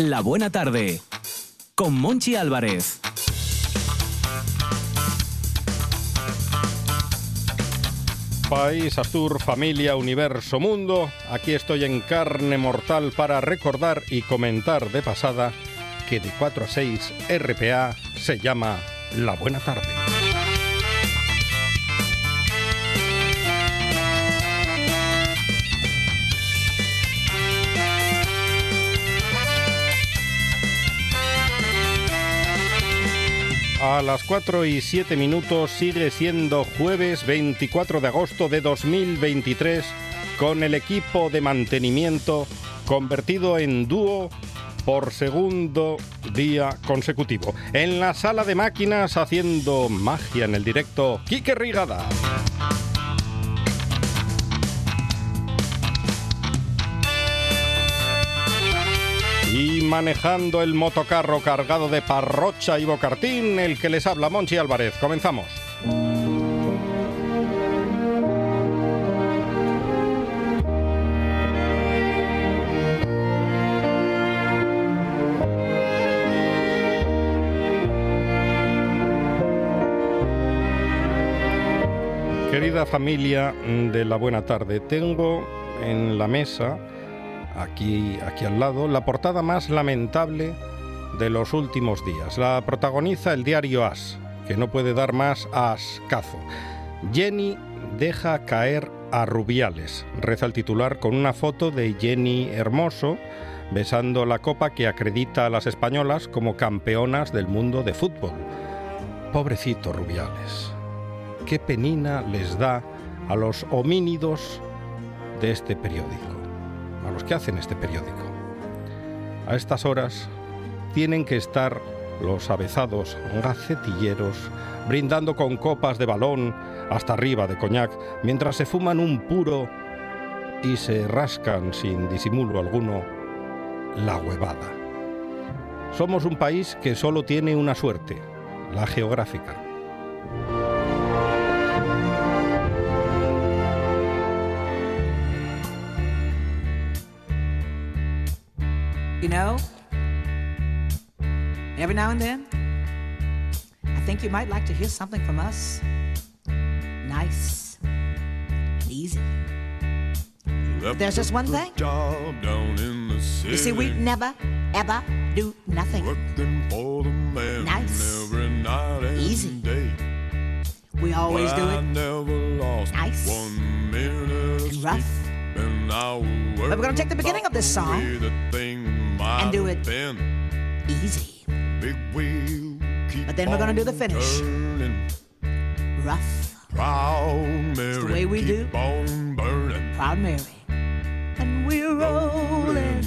La Buena Tarde con Monchi Álvarez. País, Astur, familia, universo, mundo. Aquí estoy en carne mortal para recordar y comentar de pasada que de 4 a 6 RPA se llama La Buena Tarde. A las 4 y 7 minutos sigue siendo jueves 24 de agosto de 2023 con el equipo de mantenimiento convertido en dúo por segundo día consecutivo. En la sala de máquinas haciendo magia en el directo, Quique Rigada. Manejando el motocarro cargado de parrocha y bocartín, el que les habla Monchi Álvarez. Comenzamos. Querida familia de la buena tarde, tengo en la mesa aquí, aquí al lado, la portada más lamentable de los últimos días. La protagoniza el diario As, que no puede dar más ascazo. Jenny deja caer a Rubiales, reza el titular con una foto de Jenny Hermoso besando la copa que acredita a las españolas como campeonas del mundo de fútbol. Pobrecito Rubiales, qué penina les da a los homínidos de este periódico a los que hacen este periódico. A estas horas tienen que estar los avezados gacetilleros brindando con copas de balón hasta arriba de coñac mientras se fuman un puro y se rascan sin disimulo alguno la huevada. Somos un país que solo tiene una suerte, la geográfica. You know, every now and then, I think you might like to hear something from us. Nice, easy. But there's just one thing. The You see, we never, ever do nothing. Nice, easy. We always do it nice and rough. But we're gonna take the beginning of this song and do it easy. But then we're gonna do the finish. Rough. It's the way we do. Proud Mary. And we're rolling.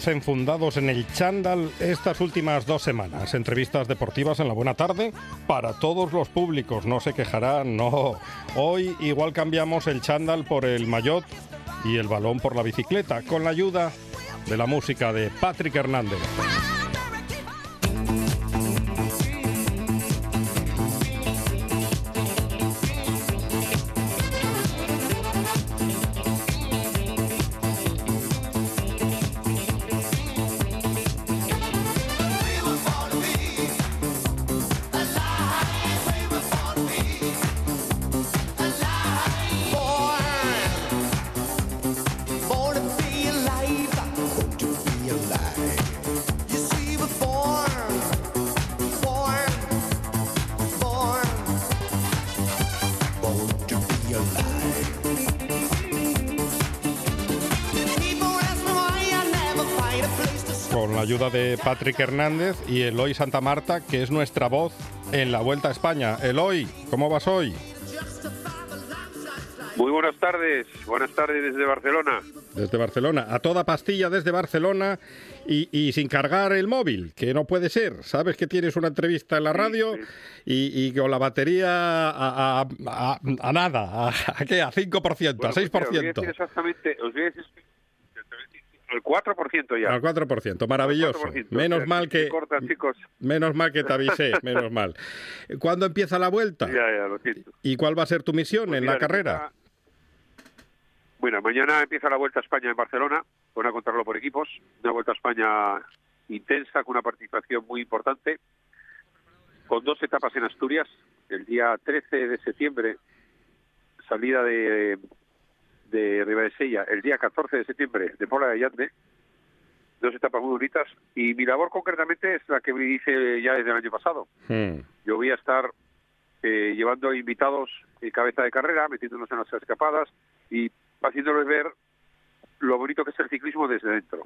Vivimos enfundados en el chándal estas últimas dos semanas. Entrevistas deportivas en la buena tarde para todos los públicos. No se quejarán, no. Hoy igual cambiamos el chándal por el maillot y el balón por la bicicleta, con la ayuda de la música de Patrick Hernández. Ayuda de Patrick Hernández y Eloy Santa Marta, que es nuestra voz en la Vuelta a España. Eloy, ¿cómo vas hoy? Muy buenas tardes, buenas tardes desde Barcelona. Desde Barcelona, a toda pastilla desde Barcelona y, y sin cargar el móvil, que no puede ser. Sabes que tienes una entrevista en la radio y, y con la batería a, a- a- a nada, a, ¿a qué? A 5%, Bueno, a pues mira, os voy a decir 6%. exactamente, os voy a decir al 4% ya. Al 4%, maravilloso. Al 4%, Menos mal que corta, chicos. menos mal que te avisé, menos mal. ¿Cuándo empieza la vuelta? Ya, ya, lo siento. ¿Y cuál va a ser tu misión Pues en mira, la carrera? empieza- Bueno, mañana empieza la Vuelta a España en Barcelona, van a contarlo por equipos, una Vuelta a España intensa, con una participación muy importante, con dos etapas en Asturias, el día 13 de septiembre, salida de, de Ribadesella, el día 14 de septiembre de Pola de Allande, dos etapas muy bonitas, y mi labor concretamente es la que me hice ya desde el año pasado, Hmm. yo voy a estar eh, llevando invitados en cabeza de carrera, metiéndonos en las escapadas y haciéndoles ver lo bonito que es el ciclismo desde dentro.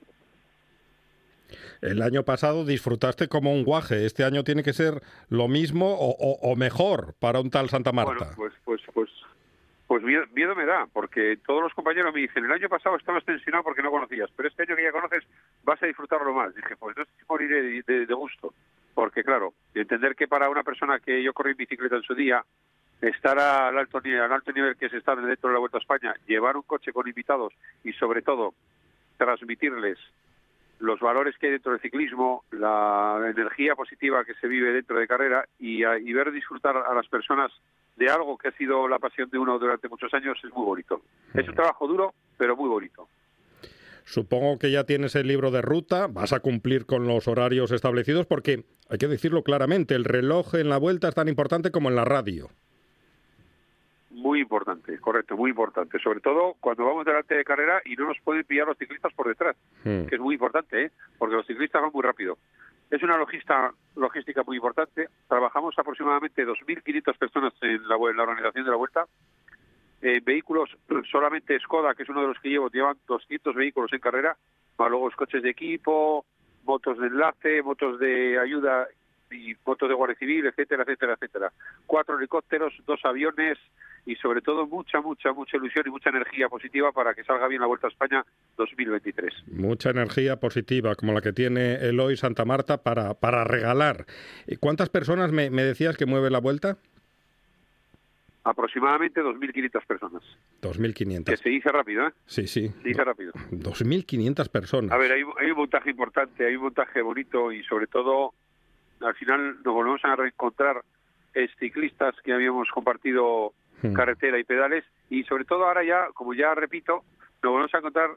El año pasado disfrutaste como un guaje. Este año tiene que ser lo mismo o, o- o mejor para un tal Santa Marta. Bueno, pues, pues, pues, pues miedo, me da, porque todos los compañeros me dicen, el año pasado estabas tensionado porque no conocías, pero este año que ya conoces vas a disfrutarlo más. Dije, pues no moriré de, de- gusto, porque claro, entender que para una persona que yo corrí en bicicleta en su día, estar al alto nivel, al alto nivel que es estar dentro de la Vuelta a España, llevar un coche con invitados y sobre todo transmitirles los valores que hay dentro del ciclismo, la energía positiva que se vive dentro de carrera y, y ver disfrutar a las personas de algo que ha sido la pasión de uno durante muchos años es muy bonito. Es un trabajo duro, pero muy bonito. Supongo que ya tienes el libro de ruta, vas a cumplir con los horarios establecidos porque, hay que decirlo claramente, el reloj en la vuelta es tan importante como en la radio. Muy importante, correcto, muy importante. Sobre todo cuando vamos delante de carrera y no nos pueden pillar los ciclistas por detrás, Hmm. que es muy importante, ¿eh? porque los ciclistas van muy rápido. Es una logista, logística muy importante. Trabajamos aproximadamente 2.500 personas en la, en la organización de la vuelta. Eh, vehículos, solamente Skoda, que es uno de los que llevo, llevan 200 vehículos en carrera, luego los coches de equipo, motos de enlace, motos de ayuda y motos de Guardia Civil, etcétera, etcétera, etcétera. Cuatro helicópteros, dos aviones y sobre todo mucha, mucha, mucha ilusión y mucha energía positiva para que salga bien la Vuelta a España 2023. Mucha energía positiva, como la que tiene Eloy Santa Marta para, para regalar. ¿Y ¿Cuántas personas me, me decías que mueve la vuelta? Aproximadamente 2.500 personas. Que 2.500. se dice rápido, ¿eh? Sí, sí. Se dice rápido. 2.500 personas. A ver, hay, hay un montaje importante, hay un montaje bonito y sobre todo al final nos volvemos a reencontrar eh, ciclistas que habíamos compartido Hmm. carretera y pedales y sobre todo ahora ya, como ya repito, nos volvemos a encontrar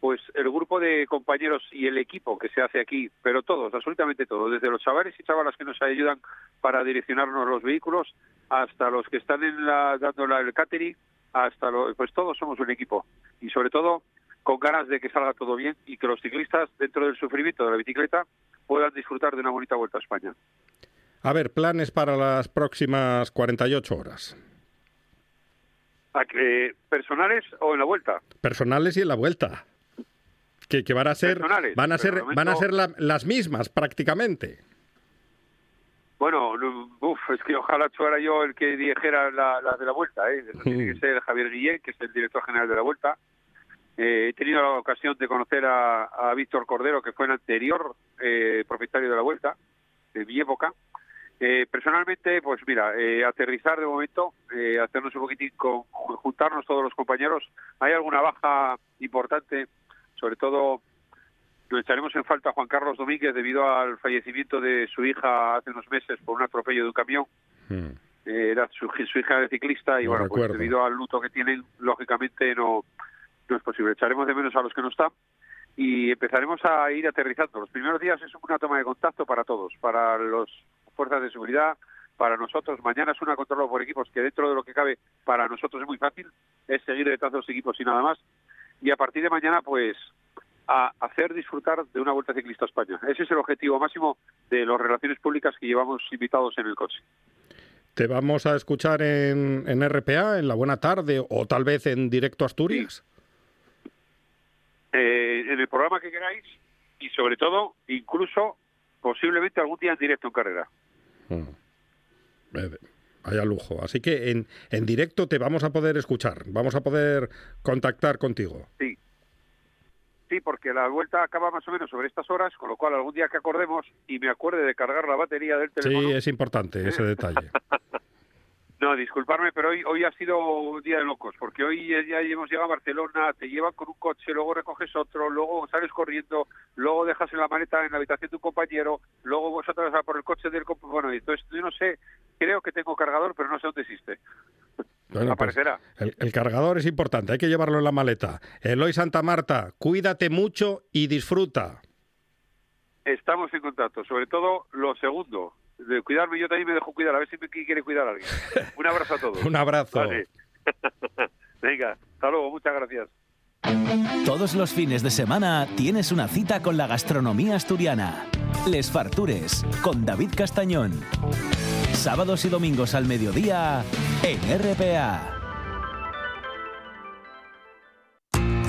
pues el grupo de compañeros y el equipo que se hace aquí, pero todos, absolutamente todos, desde los chavales y chavalas que nos ayudan para direccionarnos los vehículos hasta los que están en la, dando la- el catering, hasta lo- pues todos somos un equipo y sobre todo con ganas de que salga todo bien y que los ciclistas dentro del sufrimiento de la bicicleta puedan disfrutar de una bonita vuelta a España. A ver, planes para las próximas 48 horas. ¿A que- ¿Personales o en la vuelta? Personales y en la vuelta. Que, que van a ser, Personales, van a ser, van a ser la- las mismas prácticamente. Bueno, no- uf, es que ojalá fuera yo el que dirigiera la, la de la vuelta, ¿eh? Eso tiene que ser Javier Guillén, que es el director general de la vuelta. Eh, he tenido la ocasión de conocer a, a Víctor Cordero, que fue el anterior eh, propietario de la vuelta, de mi época. Eh, personalmente, pues mira, eh, aterrizar de momento, eh, hacernos un poquitín, con, juntarnos todos los compañeros. Hay alguna baja importante, sobre todo nos echaremos en falta a Juan Carlos Domínguez debido al fallecimiento de su hija hace unos meses por un atropello de un camión. Mm. Eh, era su, su hija de ciclista y Lo bueno, pues debido al luto que tienen, lógicamente no, no es posible. Echaremos de menos a los que no están y empezaremos a ir aterrizando. Los primeros días es una toma de contacto para todos, para las fuerzas de seguridad, para nosotros. Mañana es una control por equipos que dentro de lo que cabe para nosotros es muy fácil, es seguir detrás de los equipos y nada más. Y a partir de mañana, pues a hacer disfrutar de una vuelta ciclista a España. Ese es el objetivo máximo de las relaciones públicas que llevamos invitados en el coche. ¿Te vamos a escuchar en, RPA, en La Buena Tarde o tal vez en Directo Asturias? Eh, en el programa que queráis y sobre todo, incluso posiblemente algún día en directo en carrera. Mm. Eh, Vaya lujo. Así que en, en directo te vamos a poder escuchar, vamos a poder contactar contigo. Sí. Sí, porque la vuelta acaba más o menos sobre estas horas, con lo cual algún día que acordemos y me acuerde de cargar la batería del teléfono. Sí, es importante ese detalle. No, disculparme, pero hoy hoy ha sido un día de locos, porque hoy ya hemos llegado a Barcelona, te llevan con un coche, luego recoges otro, luego sales corriendo, luego dejas en la maleta en la habitación de un compañero, luego vosotros a por el coche del compañero. Bueno, entonces yo no sé, creo que tengo cargador, pero no sé dónde existe. Bueno, pues, Aparecerá. el, el cargador es importante, hay que llevarlo en la maleta. Eloy Santa Marta, cuídate mucho y disfruta. Estamos en contacto, sobre todo lo segundo, de cuidarme, yo también me dejo cuidar, a ver si me quiere cuidar alguien. Un abrazo a todos. Un abrazo. Vale. Venga, hasta luego, muchas gracias. Todos los fines de semana tienes una cita con la gastronomía asturiana. Les Fartures, con David Castañón. Sábados y domingos al mediodía en RPA.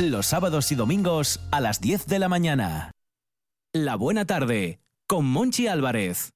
Los sábados y domingos a las 10 de la mañana. La buena tarde con Monchi Álvarez.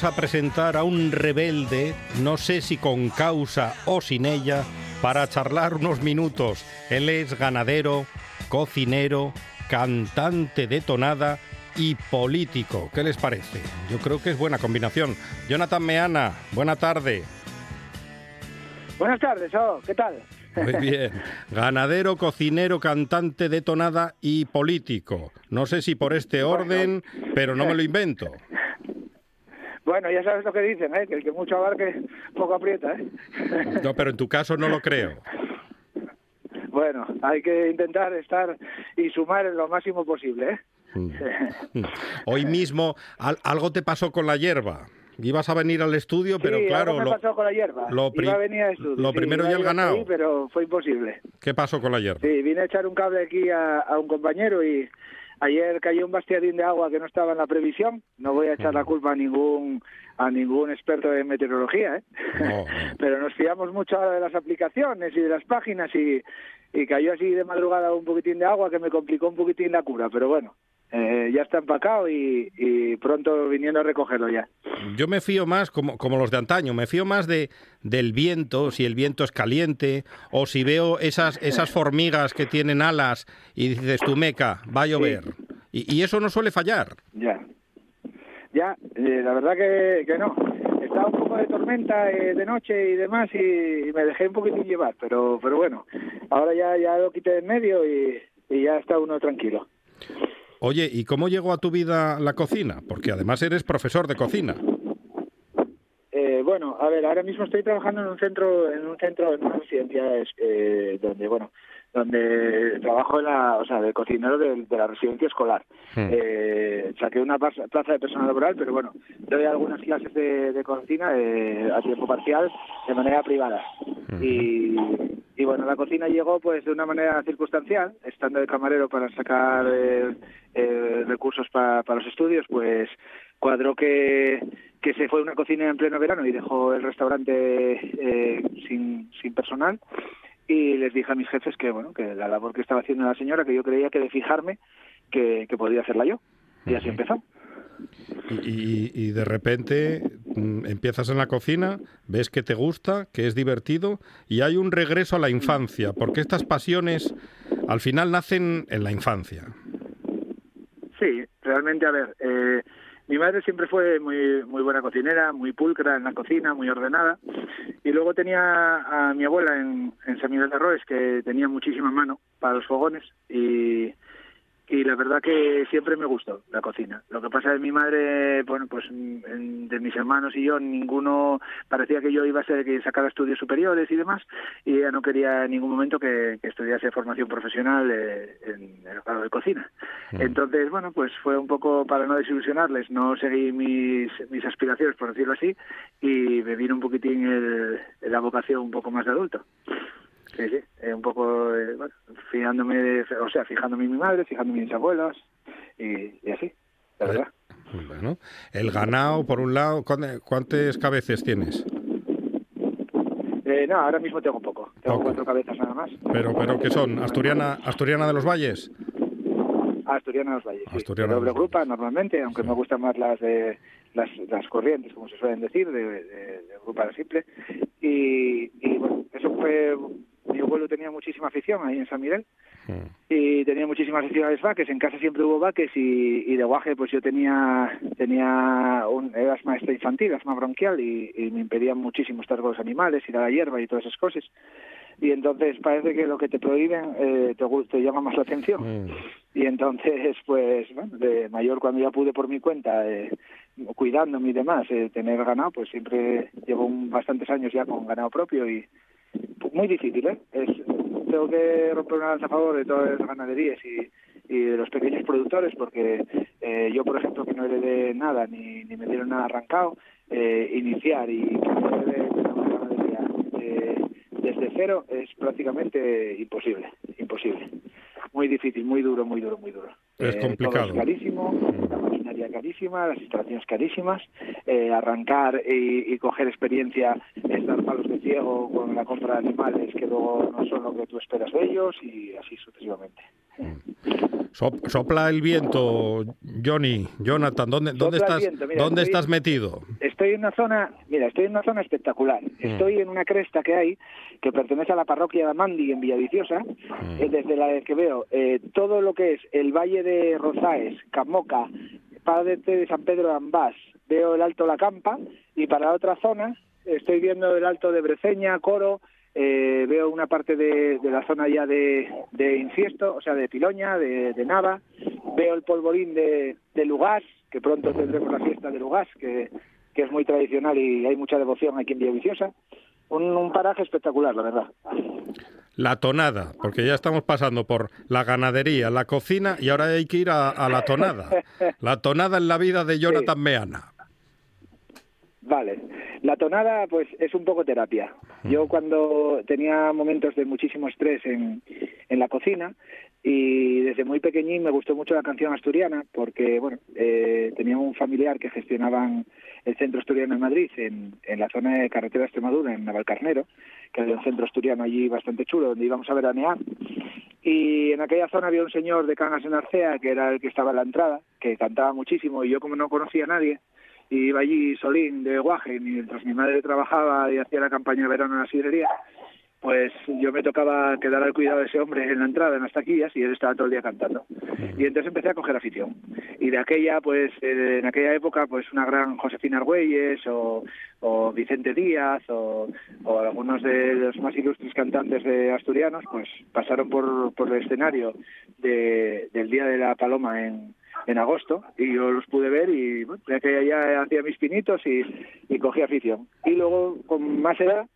Vamos a presentar a un rebelde, no sé si con causa o sin ella, para charlar unos minutos. Él es ganadero, cocinero, cantante de tonada y político. ¿Qué les parece? Yo creo que es buena combinación. Jonathan Meana, buena tarde. Buenas tardes, oh, ¿qué tal? Muy bien. Ganadero, cocinero, cantante de tonada y político. No sé si por este orden, pero no me lo invento. Bueno, ya sabes lo que dicen, ¿eh? que el que mucho abarque, poco aprieta. ¿eh? No, pero en tu caso no lo creo. Bueno, hay que intentar estar y sumar en lo máximo posible. ¿eh? Hoy mismo al- algo te pasó con la hierba, Ibas a venir al estudio, pero sí, claro, algo me lo, pasó con la hierba. lo pri- Iba a venir al estudio, lo sí, primero iba y a el ganado. ahí, pero fue imposible. ¿qué pasó con la hierba? Sí, vine a echar un cable aquí a, a un compañero y ayer cayó un bastiadín de agua que no estaba en la previsión. No voy a echar la culpa a ningún a ningún experto de meteorología, ¿eh? No, pero nos fiamos mucho ahora de las aplicaciones y de las páginas y, y cayó así de madrugada un poquitín de agua que me complicó un poquitín la cura, pero bueno, eh, ya está empacado y, y pronto viniendo a recogerlo ya. Yo me fío más, como, como los de antaño, me fío más de del viento, si el viento es caliente, o si veo esas, esas formigas que tienen alas y dices, tu meca, va a llover. Y, y eso no suele fallar. Ya. Ya, eh, la verdad que, que no. Estaba un poco de tormenta eh, de noche y demás y, y me dejé un poquitín llevar, pero pero bueno, ahora ya ya lo quité de en medio y, y ya está uno tranquilo. Oye, ¿y cómo llegó a tu vida la cocina? Porque además eres profesor de cocina. Bueno, a ver, ahora mismo estoy trabajando en un centro, en un centro, en una residencia eh, donde, bueno, donde trabajo en la, o sea, de cocinero de, de la residencia escolar. Hmm. Eh, saqué una plaza de personal laboral, pero bueno, doy algunas clases de, de cocina eh, a tiempo parcial de manera privada. Y, y bueno, la cocina llegó pues de una manera circunstancial, estando de camarero para sacar eh, eh, recursos pa- para los estudios, pues cuadró que, que se fue una cocina en pleno verano y dejó el restaurante eh, sin, sin personal. Y les dije a mis jefes que bueno que la labor que estaba haciendo la señora que yo creía que de fijarme que, que podía hacerla yo. Y así empezó. Y, y- y de repente mm, empiezas en la cocina, ves que te gusta, que es divertido, y hay un regreso a la infancia, porque estas pasiones al final nacen en la infancia. Sí, realmente, a ver, eh, mi madre siempre fue muy muy buena cocinera, muy pulcra en la cocina, muy ordenada. Y luego tenía a mi abuela en, en San Miguel de Arroes, que tenía muchísima mano para los fogones. Y, y la verdad que siempre me gustó la cocina. Lo que pasa es que mi madre, bueno, pues mm, de mis hermanos y yo, ninguno parecía que yo iba a ser que sacara estudios superiores y demás, y ella no quería en ningún momento que, que estudiase formación profesional eh, en el grado de cocina. Entonces, bueno, pues fue un poco para no desilusionarles, no seguí mis, mis aspiraciones, por decirlo así, y me vino un poquitín el, la vocación un poco más de adulto. Sí, sí, eh, un poco, eh, bueno, fijándome, de- o sea, fijándome en mi madre, fijándome en mis abuelos y, y así, la verdad. Bueno, el ganado, por un lado, ¿cuán- ¿cuántas cabezas tienes? Eh, no, ahora mismo tengo poco, tengo cuatro cabezas nada más. Pero, pero ¿qué son? ¿Asturiana, Asturiana de los Valles? Asturiana de los Valles, sí. Asturiana de doble grupa normalmente, aunque me gustan más las de las, las corrientes, como se suelen decir, de, de, de grupa simple. Y, y bueno, eso fue, mi abuelo tenía muchísima afición ahí en San Miguel y tenía muchísimas actividades vaques, en casa siempre hubo vaques y, y de guaje pues yo tenía tenía un era asma esta infantil, asma bronquial y, y me impedían muchísimo estar con los animales, ir a la hierba y todas esas cosas. Y entonces parece que lo que te prohíben eh, te, te llama más la atención. Mm. Y entonces, pues, bueno, de mayor cuando ya pude por mi cuenta, eh, cuidándome y demás, eh, tener ganado, pues siempre llevo un- bastantes años ya con ganado propio y muy difícil, ¿eh? Es, tengo que romper una lanza a favor de todas las ganaderías y, y de los pequeños productores, porque eh, yo, por ejemplo, que no heredé nada, ni, ni me dieron nada arrancado, eh, iniciar y cambiar de, de una ganadería eh, desde cero es prácticamente imposible, imposible. Muy difícil, muy duro, muy duro, muy duro. Es Eh, complicado. Todo es carísimo, la maquinaria carísima, las instalaciones carísimas, eh, arrancar y, y coger experiencia, estar palos de ciego con la compra de animales que luego no son lo que tú esperas de ellos y así sucesivamente. Sop- sopla el viento, Johnny, Jonathan, ¿dónde, dónde estás, viento, mira, ¿dónde estoy- estás metido? Estoy en una zona, mira, estoy en una zona espectacular. Estoy en una cresta que hay que pertenece a la parroquia de Amandi en Villaviciosa, eh, desde la que veo eh, todo lo que es el valle de Rozaes, Camoca, Padre de San Pedro de Ambás, veo el Alto La Campa y para la otra zona estoy viendo el Alto de Breceña, Coro, eh, veo una parte de, la zona ya de, de Infiesto, o sea, de Piloña, de, Nava, veo el polvorín de, de Lugás, que pronto tendremos la fiesta de Lugás, que, que es muy tradicional y hay mucha devoción aquí en Villaviciosa. Un, un paraje espectacular, la verdad. La tonada, porque ya estamos pasando por la ganadería, la cocina y ahora hay que ir a, a la tonada. La tonada en la vida de Jonathan Meana. Vale. La tonada, pues, es un poco terapia. Yo cuando tenía momentos de muchísimo estrés en, en la cocina y desde muy pequeñín me gustó mucho la canción asturiana porque, bueno, eh, tenía un familiar que gestionaban el centro asturiano en Madrid, en, en la zona de carretera de Extremadura, en Navalcarnero, que había un centro asturiano allí bastante chulo donde íbamos a veranear. Y en aquella zona había un señor de Cangas en Arcea, que era el que estaba en la entrada, que cantaba muchísimo y yo como no conocía a nadie, y iba allí solín de guaje mientras mi madre trabajaba y hacía la campaña de verano en la sidrería pues yo me tocaba quedar al cuidado de ese hombre en la entrada, en las taquillas, y él estaba todo el día cantando. Y entonces empecé a coger afición. Y de aquella, pues, eh, en aquella época, pues una gran Josefina Argüelles o, o Vicente Díaz o, o algunos de los más ilustres cantantes de asturianos, pues pasaron por, por el escenario de, del Día de la Paloma en, en agosto y yo los pude ver y bueno, de aquella ya hacía mis pinitos y, y cogí afición. Y luego, con más edad,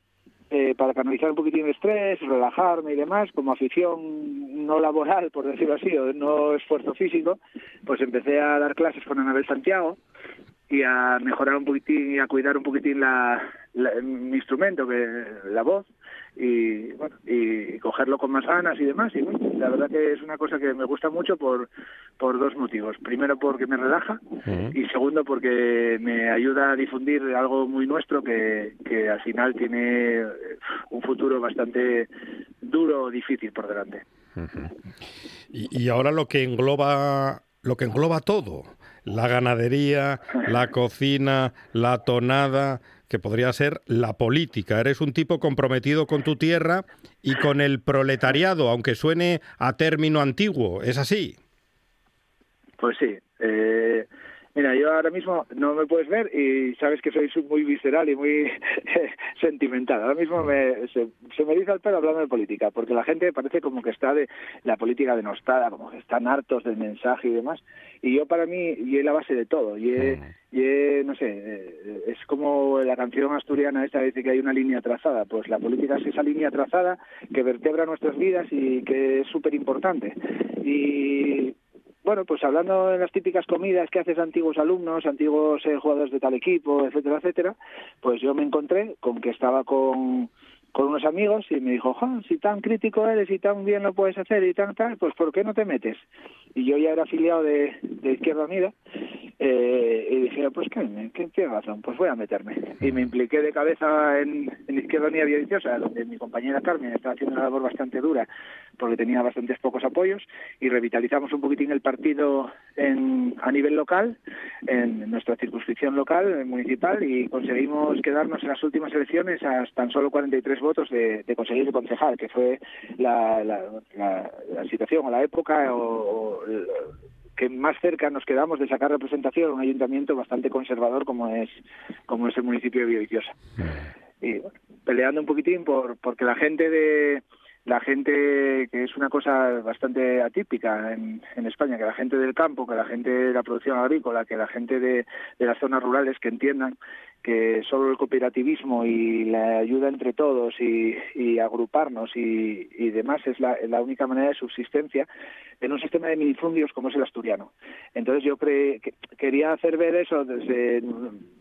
eh, para canalizar un poquitín el estrés, relajarme y demás, como afición no laboral, por decirlo así, o no esfuerzo físico, pues empecé a dar clases con Anabel Santiago y a mejorar un poquitín y a cuidar un poquitín la, la- mi instrumento, que la voz, y bueno, y cogerlo con más ganas y demás. Y bueno, la verdad que es una cosa que me gusta mucho por, por dos motivos. Primero porque me relaja y segundo porque me ayuda a difundir algo muy nuestro que, que al final tiene un futuro bastante duro, difícil por delante. Y, y ahora lo que engloba lo que engloba todo, la ganadería, la cocina, la tonada, que podría ser la política. Eres un tipo comprometido con tu tierra y con el proletariado, aunque suene a término antiguo. ¿Es así? Pues sí. Eh, mira, yo ahora mismo no me puedes ver y sabes que soy muy visceral y muy sentimental. Ahora mismo me, se, se me eriza el pelo hablando de política, porque la gente parece como que está de la política denostada, como que están hartos del mensaje y demás. Y yo para mí, y es la base de todo. Y es, y es, no sé, eh, es como la canción asturiana esta dice que hay una línea trazada. Pues la política es esa línea trazada que vertebra nuestras vidas y que es súper importante. Y bueno, pues hablando de las típicas comidas que haces antiguos alumnos, antiguos eh, jugadores de tal equipo, etcétera, etcétera, pues yo me encontré con que estaba con, unos amigos y me dijo, "Ja, si tan crítico eres y tan bien lo puedes hacer y tan tal, pues ¿por qué no te metes? Y yo ya era afiliado de Izquierda Unida eh, y dije, pues ¿qué, qué, razón, pues voy a meterme. Y me impliqué de cabeza en, en Izquierda Unida Villaviciosa, donde mi compañera Carmen estaba haciendo una labor bastante dura porque tenía bastantes pocos apoyos y revitalizamos un poquitín el partido en, a nivel local, en nuestra circunscripción local, municipal, y conseguimos quedarnos en las últimas elecciones a tan solo 43 votos de, conseguir el concejal, que fue la, la, la, situación o la época o, o que más cerca nos quedamos de sacar representación a un ayuntamiento bastante conservador como es como es el municipio de Villaviciosa y bueno, peleando un poquitín por porque la gente de la gente que es una cosa bastante atípica en, en España, que la gente del campo, que la gente de la producción agrícola, que la gente de, las zonas rurales que entiendan que solo el cooperativismo y la ayuda entre todos y, y agruparnos y, demás es la, única manera de subsistencia en un sistema de minifundios como es el asturiano. Entonces yo cre- que- quería hacer ver eso desde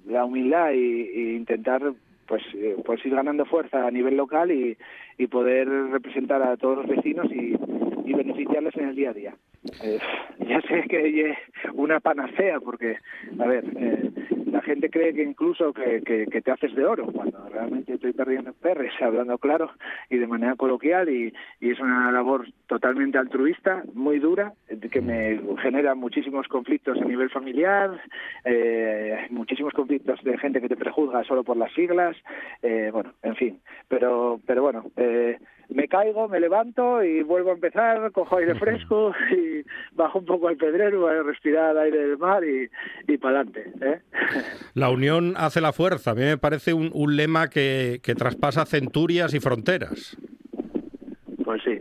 la humildad y intentar pues eh, pues ir ganando fuerza a nivel local y, y poder representar a todos los vecinos y, y beneficiarles en el día a día. Eh, ya sé que es una panacea porque, a ver, eh, gente cree que incluso que, te haces de oro, cuando realmente estoy perdiendo perres, hablando claro y de manera coloquial y, y es una labor totalmente altruista, muy dura, que me genera muchísimos conflictos a nivel familiar, eh, muchísimos conflictos de gente que te prejuzga solo por las siglas, eh, bueno, en fin, pero, pero bueno, eh, caigo, me levanto y vuelvo a empezar, cojo aire fresco y bajo un poco al pedrero a respirar aire del mar y, y para adelante. ¿eh? La unión hace la fuerza. A mí me parece un, un lema que, que traspasa centurias y fronteras. Pues sí,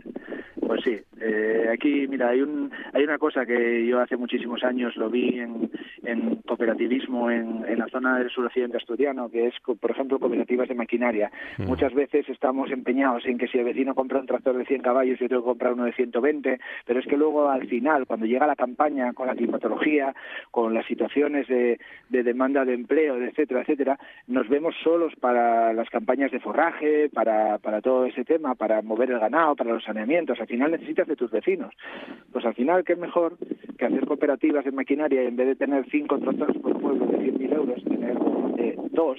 pues sí. Eh, aquí, mira, hay, un, hay una cosa que yo hace muchísimos años lo vi en, en cooperativismo en, en la zona del suroccidente asturiano, que es, por ejemplo, cooperativas de maquinaria. Muchas veces estamos empeñados en que si el vecino compra un tractor de 100 caballos, yo tengo que comprar uno de 120, pero es que luego al final, cuando llega la campaña con la climatología, con las situaciones de, de demanda de empleo, etcétera, etcétera, nos vemos solos para las campañas de forraje, para, para todo ese tema, para mover el ganado, para los saneamientos. Al final necesitas de tus vecinos. Pues al final, ¿qué es mejor que hacer cooperativas de maquinaria y en vez de tener cinco tractores por pueblo de 100.000 euros, tener eh, dos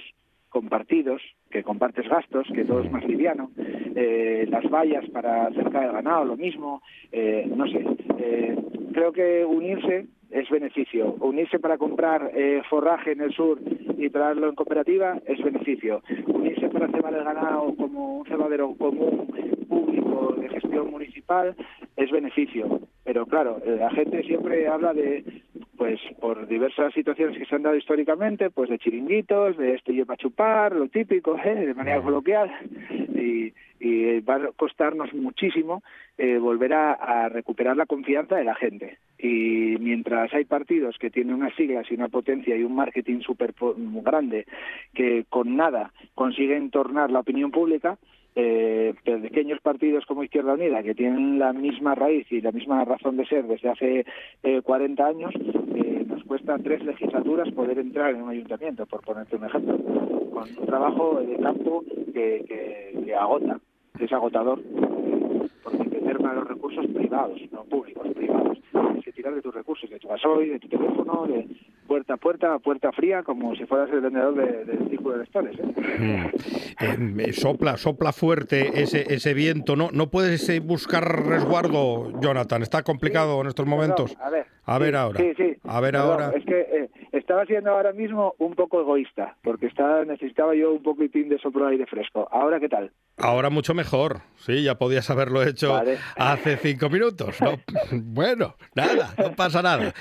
compartidos, que compartes gastos, que todo es más liviano, eh, las vallas para cerca del ganado, lo mismo, eh, no sé, eh, creo que unirse es beneficio, unirse para comprar eh, forraje en el sur y traerlo en cooperativa es beneficio, unirse para cebar el ganado como un cebadero común, público, de gestión municipal, es beneficio, pero claro, eh, la gente siempre habla de pues por diversas situaciones que se han dado históricamente, pues de chiringuitos, de esto y para chupar, lo típico, ¿eh? de manera coloquial, y, y va a costarnos muchísimo eh, volver a, a recuperar la confianza de la gente. Y mientras hay partidos que tienen unas siglas y una potencia y un marketing súper grande que con nada consiguen tornar la opinión pública, eh, pequeños partidos como Izquierda Unida, que tienen la misma raíz y la misma razón de ser desde hace eh, 40 años, eh, nos cuesta tres legislaturas poder entrar en un ayuntamiento, por ponerte un ejemplo, con un trabajo de campo que, que, que agota, que es agotador, porque te merma los recursos privados, no públicos, privados. Tienes que tirar de tus recursos, de tu gasoil, de tu teléfono, de puerta a puerta, puerta fría, como si fueras el vendedor de- del círculo de lectores. ¿eh? Mm. Eh, sopla, sopla fuerte ese, ese viento. No, no puedes eh, buscar resguardo, Jonathan. Está complicado en estos momentos. Perdón, a ver, A ver sí, ahora. Sí, sí. A ver Perdón, ahora. Es que eh, estaba siendo ahora mismo un poco egoísta, porque estaba, necesitaba yo un poquitín de soplo de aire fresco. ¿Ahora qué tal? Ahora mucho mejor. Sí, ya podías haberlo hecho Vale. hace cinco minutos. No, bueno, nada, no pasa nada.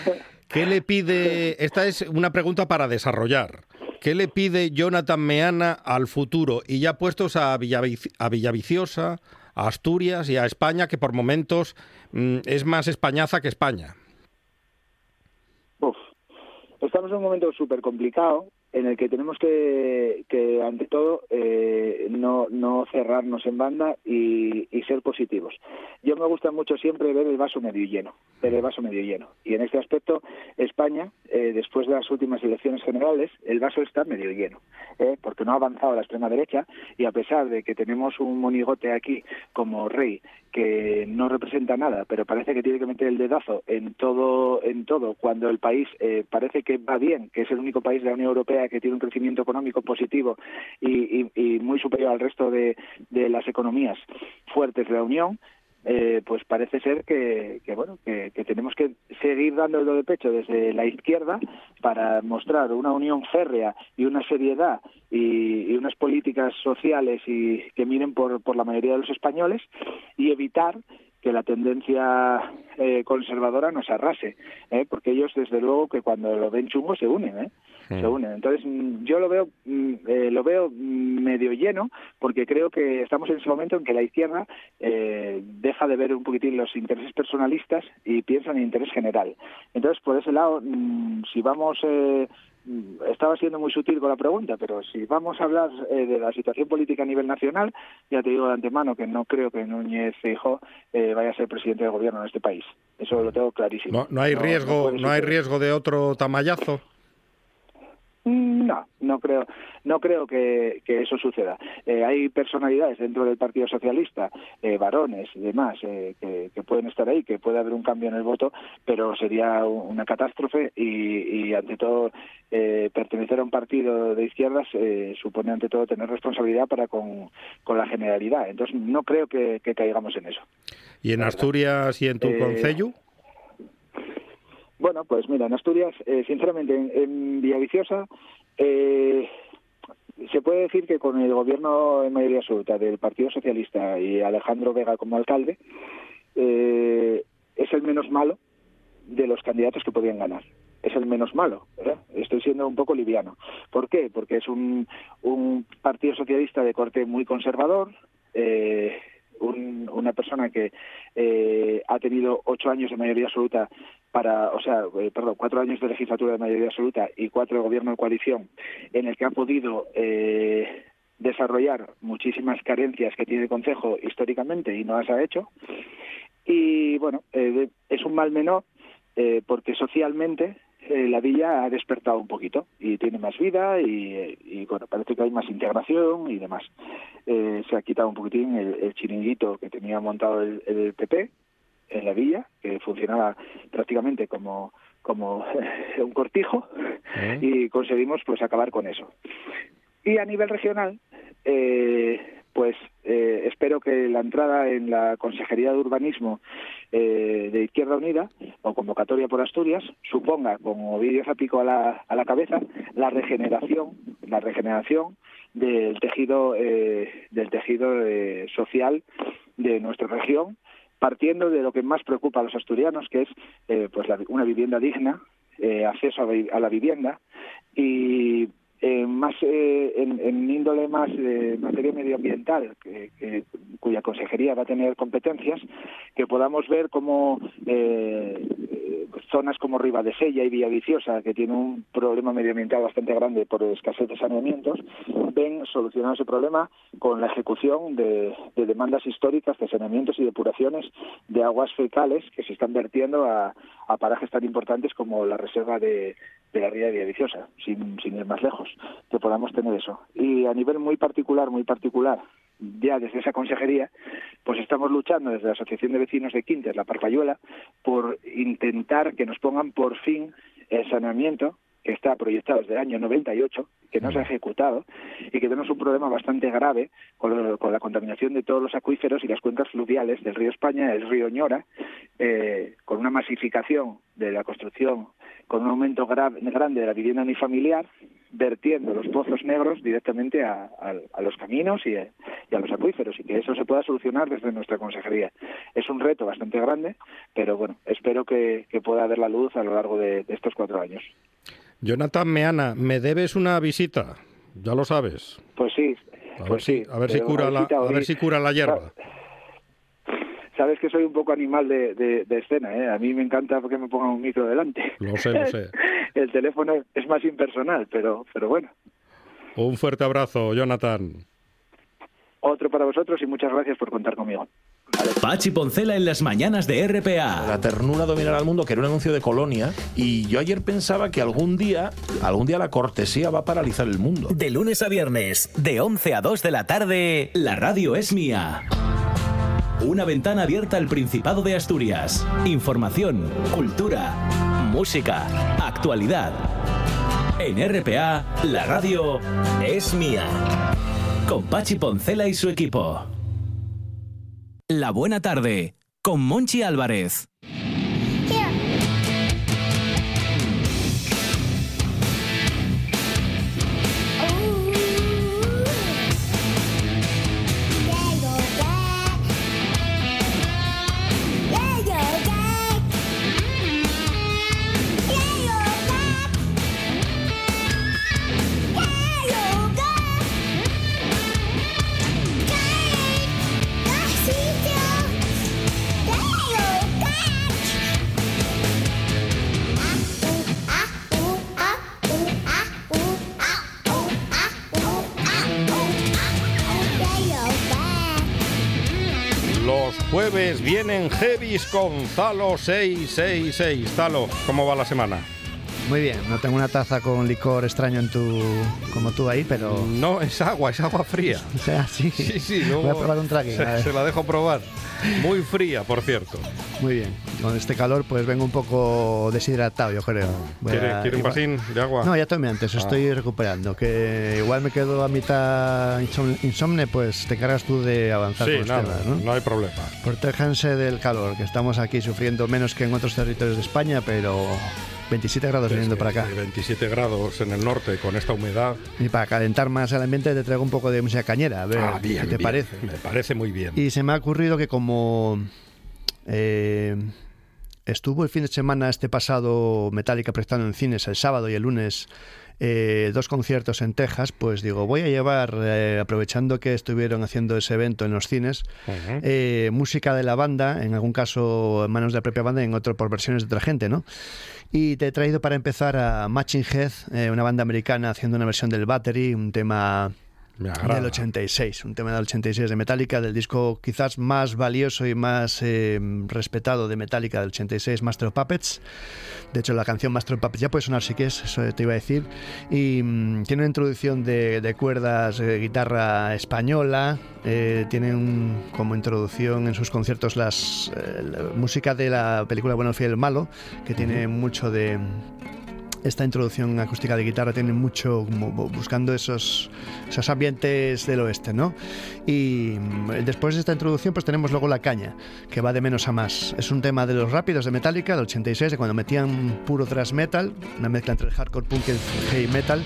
¿Qué le pide? Esta es una pregunta para desarrollar. ¿Qué le pide Jonathan Meana al futuro? Y ya puestos a, Villavic- a Villaviciosa, a Asturias y a España, que por momentos mm, es más españaza que España. Estamos en un momento súper complicado en el que tenemos que, ante todo, eh, no, no cerrarnos en banda y, y ser positivos. Yo me gusta mucho siempre ver el vaso medio lleno, ver el vaso medio lleno. Y en este aspecto, España, eh, después de las últimas elecciones generales, el vaso está medio lleno, ¿eh? porque no ha avanzado la extrema derecha y a pesar de que tenemos un monigote aquí como rey que no representa nada, pero parece que tiene que meter el dedazo en todo, en todo, cuando el país eh, parece que va bien, que es el único país de la Unión Europea que tiene un crecimiento económico positivo y, y- muy superior al resto de, las economías fuertes de la Unión, eh, pues parece ser que, bueno que, tenemos que seguir dándolo de pecho desde la izquierda para mostrar una unión férrea y una seriedad y, y unas políticas sociales y que miren por, por la mayoría de los españoles y evitar que la tendencia eh, conservadora nos arrase, ¿eh? porque ellos desde luego que cuando lo ven chungo se unen, ¿eh? se unen. Entonces mm, yo lo veo mm, eh, lo veo mm, medio lleno porque creo que estamos en ese momento en que la izquierda eh, deja de ver un poquitín los intereses personalistas y piensa en el interés general. Entonces por ese lado si vamos eh, estaba siendo muy sutil con la pregunta, pero si vamos a hablar eh, de la situación política a nivel nacional, ya te digo de antemano que no creo que Núñez Feijóo eh, vaya a ser presidente del gobierno en este país. Eso lo tengo clarísimo. No, no hay riesgo, no hay riesgo de otro tamallazo. Mm, No, no creo, no creo que, que eso suceda. Eh, hay personalidades dentro del Partido Socialista, eh, varones y demás, eh, que, que pueden estar ahí, que puede haber un cambio en el voto, pero sería una catástrofe y, y ante todo, eh, pertenecer a un partido de izquierdas eh, supone ante todo tener responsabilidad para con, con la generalidad. Entonces, no creo que, que caigamos en eso. ¿Y en Asturias y en tu concello? Bueno, pues mira, en Asturias, eh, sinceramente, en, Villaviciosa, eh, se puede decir que con el gobierno en mayoría absoluta del Partido Socialista y Alejandro Vega como alcalde, eh, es el menos malo de los candidatos que podían ganar. Es el menos malo. ¿verdad? Estoy siendo un poco liviano. ¿Por qué? Porque es un, un Partido Socialista de corte muy conservador, eh, un- una persona que eh, ha tenido ocho años de mayoría absoluta para, o sea, eh, perdón, cuatro años de legislatura de mayoría absoluta y cuatro de gobierno de coalición, en el que ha podido eh, desarrollar muchísimas carencias que tiene el Consejo históricamente y no las ha hecho. Y bueno, eh, es un mal menor eh, porque socialmente eh, la villa ha despertado un poquito y tiene más vida y, y, bueno, parece que hay más integración y demás. Se ha quitado un poquitín el, el chiringuito que tenía montado el, el PP en la villa, que funcionaba prácticamente como como un cortijo y conseguimos pues acabar con eso. Y a nivel regional, eh, pues eh, espero que la entrada en la Consejería de Urbanismo eh, de Izquierda Unida o convocatoria por Asturias suponga, como vídeo zapico a la, a la cabeza, la regeneración, la regeneración del tejido eh, del tejido eh, social de nuestra región, partiendo de lo que más preocupa a los asturianos, que es eh, pues una vivienda digna, eh, acceso a, a la vivienda y eh, más eh, en, índole más de materia medioambiental, que, cuya consejería va a tener competencias, que podamos ver cómo eh, eh, zonas como Ribadesella y Villaviciosa, que tienen un problema medioambiental bastante grande por escasez de saneamientos, ven solucionado ese problema con la ejecución de, de demandas históricas de saneamientos y depuraciones de aguas fecales que se están vertiendo a parajes tan importantes como la reserva de, de la ría de Villaviciosa, sin, sin ir más lejos, que podamos tener eso. Y a nivel muy particular, muy particular, ya desde esa consejería, pues estamos luchando desde la Asociación de Vecinos de Quintes, la Parpayuela, por intentar que nos pongan por fin el saneamiento que está proyectado desde el año 98, que no se ha ejecutado y que tenemos un problema bastante grave con, lo- con la contaminación de todos los acuíferos y las cuencas fluviales del río España, del río Ñora, eh, con una masificación de la construcción, con un aumento gra- grande de la vivienda unifamiliar, vertiendo los pozos negros directamente a, a- a los caminos y a, y a los acuíferos y que eso se pueda solucionar desde nuestra consejería. Es un reto bastante grande, pero bueno, espero que, que pueda ver la luz a lo largo de- de estos cuatro años. Jonathan Meana, me debes una visita, ya lo sabes. Pues sí, A ver pues si, sí. a ver si cura la, a ver si cura la hierba. Sabes que soy un poco animal de, de- de escena, ¿eh? A mí me encanta que me pongan un micro delante. Lo sé, lo sé. El teléfono es más impersonal, pero, pero bueno. Un fuerte abrazo, Jonathan. Otro para vosotros y muchas gracias por contar conmigo. Pachi Poncela en las mañanas de RPA. La ternura dominará al mundo, que era un anuncio de Colonia, y yo ayer pensaba que algún día, algún día la cortesía va a paralizar el mundo. De lunes a viernes, de 11 a 2 de la tarde, la radio es mía. Una ventana abierta al Principado de Asturias. Información, cultura, música, actualidad. En RPA, la radio es mía. Con Pachi Poncela y su equipo. La buena tarde, con Monchi Álvarez. Vienen heavies con Zalo 666. Zalo, ¿cómo va la semana? Muy bien, no tengo una taza con licor extraño en tu, como tú ahí, pero... No, es agua, es agua fría. O sea, sí. Sí, sí, luego Voy a probar un. Se, se la dejo probar. Muy fría, por cierto. Muy bien. Con este calor, pues vengo un poco deshidratado, yo creo. Voy ¿Quiere, a- quiere un vasín de agua? No, ya tomé antes, Ah. estoy recuperando. Que igual me quedo a mitad insom- insomne, pues te cargas tú de avanzar Sí, con nada, temas, ¿no? no hay problema. Protéjanse del calor, que estamos aquí sufriendo menos que en otros territorios de España, pero 27 grados viniendo para acá. 27 grados en el norte con esta humedad. Y para calentar más el ambiente te traigo un poco de música cañera, a ver Ah, bien, qué te bien. parece. Me parece muy bien. Y se me ha ocurrido que como eh, estuvo el fin de semana este pasado Metallica prestando en cines el sábado y el lunes eh, dos conciertos en Texas, pues digo, voy a llevar, eh, aprovechando que estuvieron haciendo ese evento en los cines, eh, música de la banda, en algún caso en manos de la propia banda, en otro por versiones de otra gente, ¿no? Y te he traído para empezar a Matching Head, una banda americana haciendo una versión del Battery, un tema. Del 86, un tema del 86 de Metallica, del disco quizás más valioso y más eh, respetado de Metallica del 86, Master of Puppets. De hecho, la canción Master of Puppets ya puede sonar si quieres, eso te iba a decir. Y mm, tiene una introducción de, de cuerdas, eh, guitarra española, eh, tiene un- como introducción en sus conciertos las eh, la música de la película Bueno, el Fiel, el Malo, que tiene mucho de esta introducción acústica de guitarra tiene mucho buscando esos, esos ambientes del oeste, ¿no? Y mm, después de esta introducción pues tenemos luego La Caña, que va de menos a más. Es un tema de los rápidos de Metallica, del 86, de cuando metían puro thrash metal, una mezcla entre el hardcore punk y el heavy metal.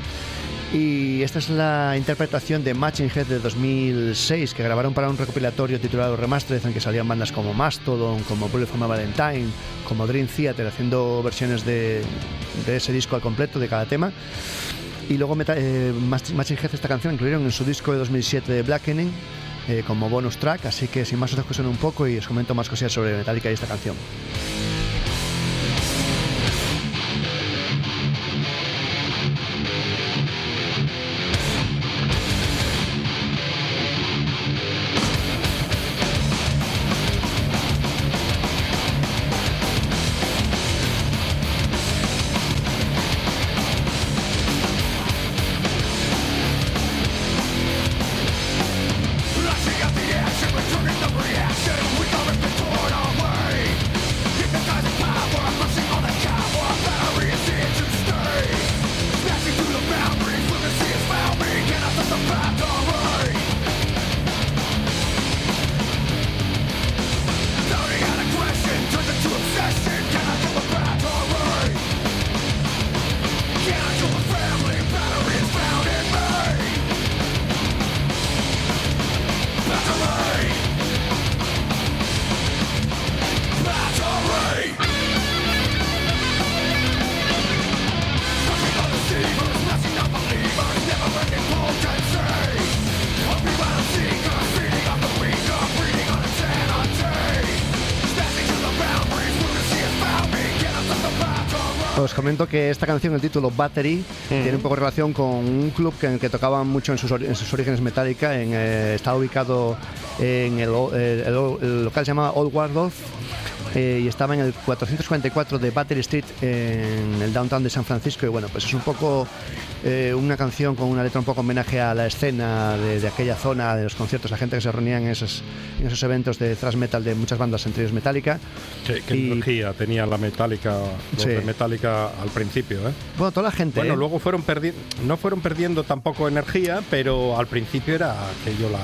Y esta es la interpretación de Matching Head de 2006, que grabaron para un recopilatorio titulado Remastered, en que salían bandas como Mastodon, como Bullet for My Valentine, como Dream Theater, haciendo versiones de, de ese disco al completo, de cada tema. Y luego eh, Match- Matching Head esta canción incluyeron en su disco de 2007 de Blackening eh, como bonus track, así que sin más os escuchan un poco y os comento más cosillas sobre Metallica y esta canción. Comento que esta canción, el título Battery, tiene un poco relación con un club que, en el que tocaban mucho en sus, ori- en sus orígenes Metallica. En, eh, estaba ubicado en el, o- el- el- el local se llamaba Old Waldorf eh, y estaba en el 444 de Battery Street en el downtown de San Francisco. Y bueno, pues es un poco eh, una canción con una letra un poco homenaje a la escena de, de aquella zona, de los conciertos, la gente que se reunía en esos, en esos eventos de thrash metal de muchas bandas, entre ellos Metallica. Qué, qué Y- energía tenía la Metallica, los Sí. de Metallica al principio, ¿eh? Bueno, toda la gente. Bueno, ¿eh? luego fueron perdiendo, no fueron perdiendo tampoco energía, pero al principio era aquello la,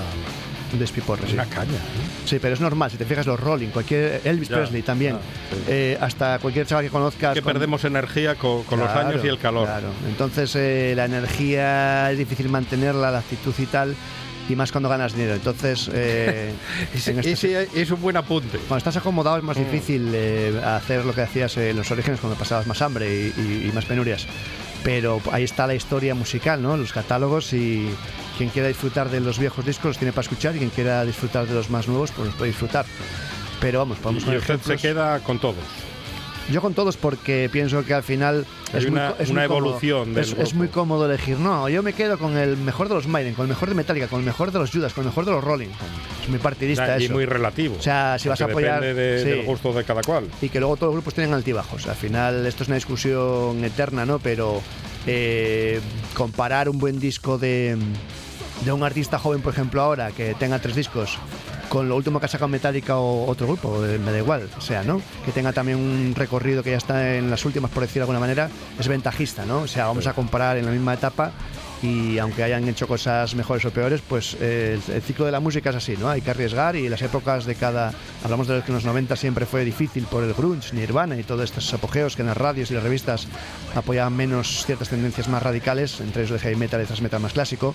despiporre, sí. una caña. ¿eh? Sí, pero es normal, si te fijas los Rolling, cualquier Elvis Ya, Presley también, ya, sí. eh, hasta cualquier chaval que conozcas. Que con- perdemos energía con, con los años y el calor. Claro, entonces eh, la energía es difícil mantenerla, la actitud y tal, y más cuando ganas dinero. Entonces, eh, en este- Ese es un buen apunte. cuando estás acomodado es más Mm. difícil eh, hacer lo que hacías en los orígenes cuando pasabas más hambre y, y- y más penurias. Pero ahí está la historia musical, ¿no? Los catálogos y quien quiera disfrutar de los viejos discos los tiene para escuchar y quien quiera disfrutar de los más nuevos pues los puede disfrutar. Pero vamos, podemos Y con usted se queda con todos. Yo con todos porque pienso que al final Hay es, una- muy, una evolución del Es, es muy cómodo elegir. No, yo me quedo con el mejor de los Maiden, con el mejor de Metallica, con el mejor de los Judas, con el mejor de los Rolling. Es muy partidista y eso. muy relativo. O sea, si vas a apoyar- Depende de- sí. del gusto de cada cual. y que luego todos los grupos tienen altibajos. Al final esto es una discusión eterna, ¿no? Pero eh, comparar un buen disco de, de un artista joven, por ejemplo, ahora que tenga tres discos con lo último que ha sacado Metallica o otro grupo, eh, me da igual, o sea, ¿no? Que tenga también un recorrido que ya está en las últimas, por decirlo de alguna manera, es ventajista, ¿no? O sea, vamos a comparar en la misma etapa y aunque hayan hecho cosas mejores o peores, pues eh, el, el ciclo de la música es así, ¿no? Hay que arriesgar y las épocas de cada... Hablamos de los que en los 90 siempre fue difícil por el grunge, Nirvana y todos estos apogeos que en las radios y las revistas apoyaban menos ciertas tendencias más radicales, entre ellos el heavy metal y thrash metal más clásico.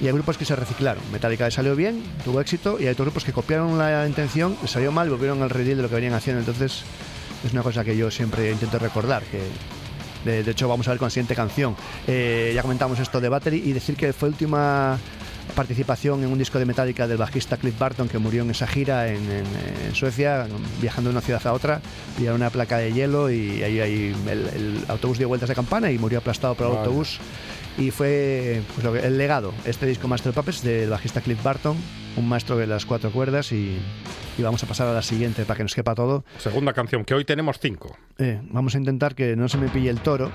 Y hay grupos que se reciclaron. Metallica le salió bien, tuvo éxito, y hay otros grupos que copiaron la intención, les salió mal volvieron al redil de lo que venían haciendo. Entonces, es una cosa que yo siempre intento recordar, que De, de hecho, vamos a ver con la siguiente canción. Eh, ya comentamos esto de Battery y decir que fue última participación en un disco de Metallica del bajista Cliff Barton que murió en esa gira en, en- en Suecia, viajando de una ciudad a otra, pillaron una placa de hielo y ahí, ahí el, el autobús dio vueltas de campana y murió aplastado por el Vale. autobús. Y fue pues, lo que- el legado, este disco Master Puppets del bajista Cliff Barton, un maestro de las cuatro cuerdas y, y vamos a pasar a la siguiente para que nos quepa todo. Segunda canción, que hoy tenemos cinco. Eh, vamos a intentar que no se me pille el toro.